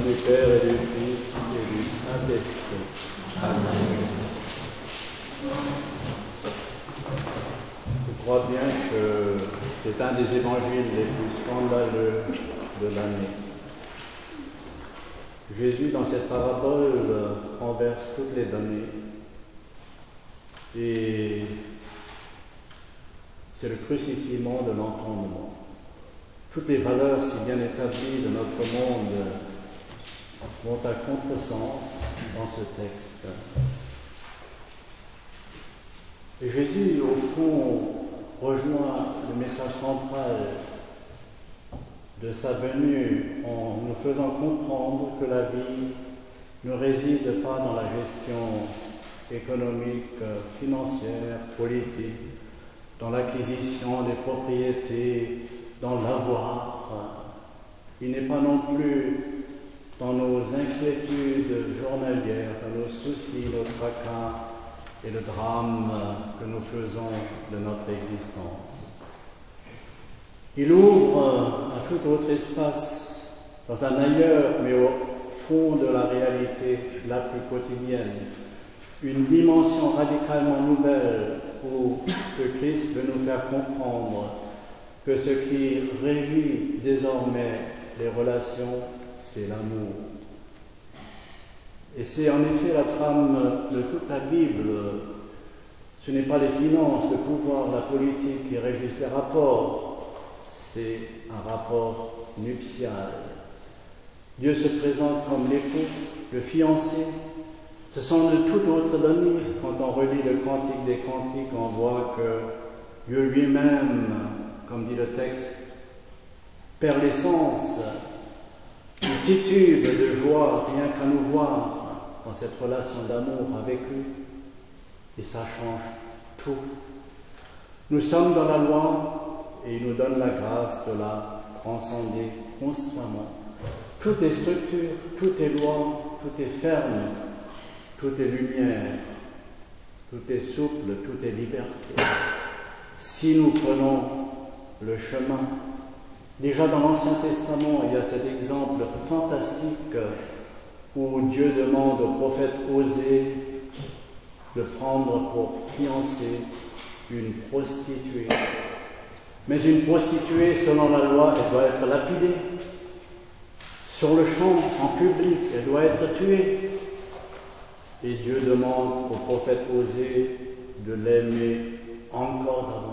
du Père et du Fils et du Saint-Esprit. Amen. Je crois bien que c'est un des évangiles les plus scandaleux de l'année. Jésus, dans cette parabole, renverse toutes les données et c'est le crucifiement de l'entendement. Toutes les valeurs si bien établies de notre monde vont à contresens dans ce texte. Jésus, au fond, rejoint le message central de sa venue en nous faisant comprendre que la vie ne réside pas dans la gestion économique, financière, politique, dans l'acquisition des propriétés, dans l'avoir. Il n'est pas non plus dans nos inquiétudes journalières, dans nos soucis, nos tracas et le drame que nous faisons de notre existence. Il ouvre un tout autre espace, dans un ailleurs, mais au fond de la réalité la plus quotidienne, une dimension radicalement nouvelle où le Christ veut nous faire comprendre que ce qui régit désormais les relations, c'est l'amour. Et c'est en effet la trame de toute la Bible. Ce n'est pas les finances, le pouvoir, la politique qui régissent les rapports, c'est un rapport nuptial. Dieu se présente comme l'époux, le fiancé. Ce sont de toutes autres données. Quand on relit le Cantique des Cantiques, on voit que Dieu lui-même, comme dit le texte, perd l'essence, titube de joie rien qu'à nous voir dans cette relation d'amour avec lui. Et ça change tout. Nous sommes dans la loi et il nous donne la grâce de la transcender constamment. Tout est structure, tout est loi, tout est ferme, tout est lumière, tout est souple, tout est liberté. Si nous prenons le chemin, déjà dans l'Ancien Testament, il y a cet exemple fantastique où Dieu demande au prophète Osée de prendre pour fiancée une prostituée. Mais une prostituée, selon la loi, elle doit être lapidée. Sur le champ, en public, elle doit être tuée. Et Dieu demande au prophète Osée de l'aimer encore davantage.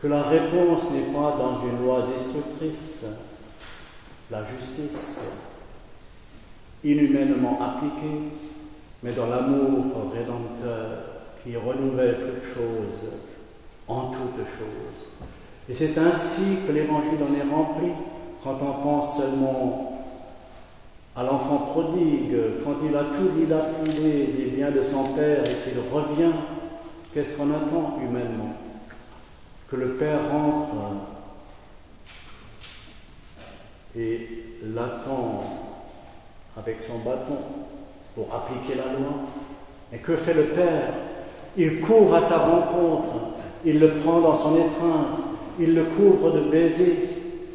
Que la réponse n'est pas dans une loi destructrice, la justice, inhumainement appliquée, mais dans l'amour rédempteur qui renouvelle toutes choses en toutes choses. Et c'est ainsi que l'évangile en est rempli quand on pense seulement à l'enfant prodigue, quand il a tout dilapidé des biens de son père et qu'il revient, qu'est-ce qu'on attend humainement? Que le père rentre et l'attend avec son bâton pour appliquer la loi. Et que fait le Père? Il court à sa rencontre, il le prend dans son étreinte, il le couvre de baisers,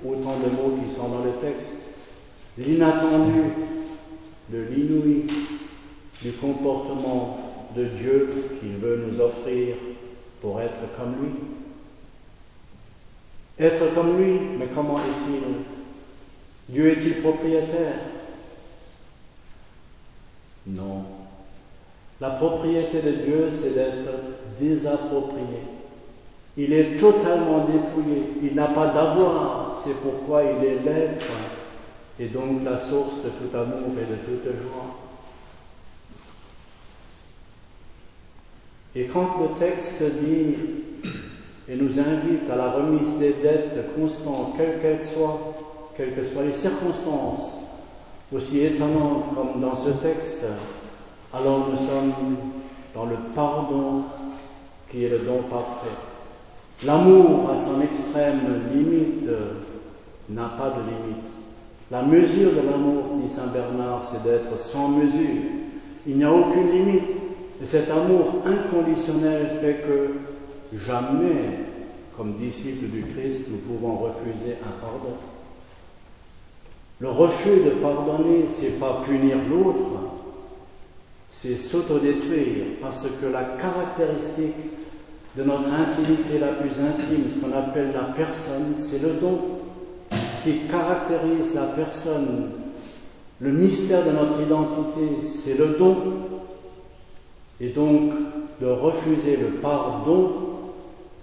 autant de mots qui sont dans le texte, l'inattendu, de l'inouï, du comportement de Dieu qu'il veut nous offrir pour être comme lui. Être comme lui, mais comment est-il? Dieu est-il propriétaire? Non. La propriété de Dieu, c'est d'être désapproprié. Il est totalement dépouillé. Il n'a pas d'avoir. C'est pourquoi il est l'être et donc la source de tout amour et de toute joie. Et quand le texte dit et nous invite à la remise des dettes constantes, quelles qu'elles soient, quelles que soient les circonstances, aussi étonnante comme dans ce texte, alors nous sommes dans le pardon qui est le don parfait. L'amour à son extrême limite n'a pas de limite. La mesure de l'amour, dit Saint Bernard, c'est d'être sans mesure. Il n'y a aucune limite. Et cet amour inconditionnel fait que jamais,, comme disciples du Christ, nous pouvons refuser un pardon. Le refus de pardonner, c'est pas punir l'autre, c'est s'autodétruire, parce que la caractéristique de notre intimité la plus intime, ce qu'on appelle la personne, c'est le don. Ce qui caractérise la personne, le mystère de notre identité, c'est le don. Et donc, de refuser le pardon,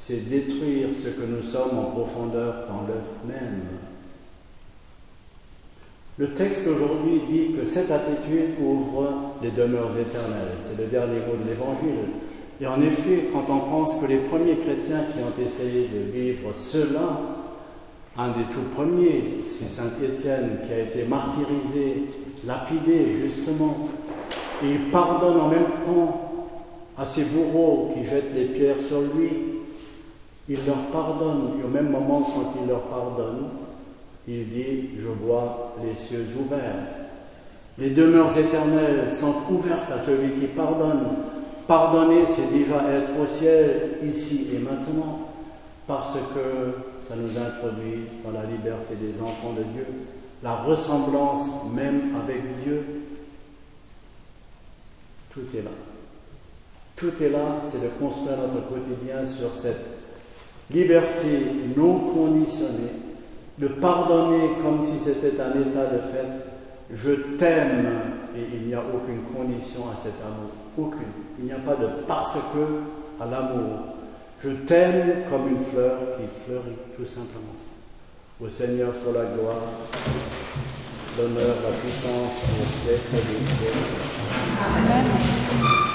c'est détruire ce que nous sommes en profondeur dans l'œuf même. Le texte aujourd'hui dit que cette attitude ouvre les demeures éternelles. C'est le dernier mot de l'Évangile. Et en effet, quand on pense que les premiers chrétiens qui ont essayé de vivre cela, un des tout premiers, c'est Saint Étienne qui a été martyrisé, lapidé justement, et il pardonne en même temps à ses bourreaux qui jettent des pierres sur lui, il leur pardonne, et au même moment quand il leur pardonne, il dit, je vois les cieux ouverts. Les demeures éternelles sont ouvertes à celui qui pardonne. Pardonner, c'est déjà être au ciel, ici et maintenant, parce que ça nous introduit dans la liberté des enfants de Dieu, la ressemblance même avec Dieu. Tout est là. Tout est là, c'est de construire notre quotidien sur cette liberté non conditionnée, de pardonner comme si c'était un état de fait. Je t'aime et il n'y a aucune condition à cet amour, aucune. Il n'y a pas de parce que à l'amour. Je t'aime comme une fleur qui fleurit tout simplement. Au Seigneur soit la gloire, l'honneur, la puissance au siècle des siècles. Amen.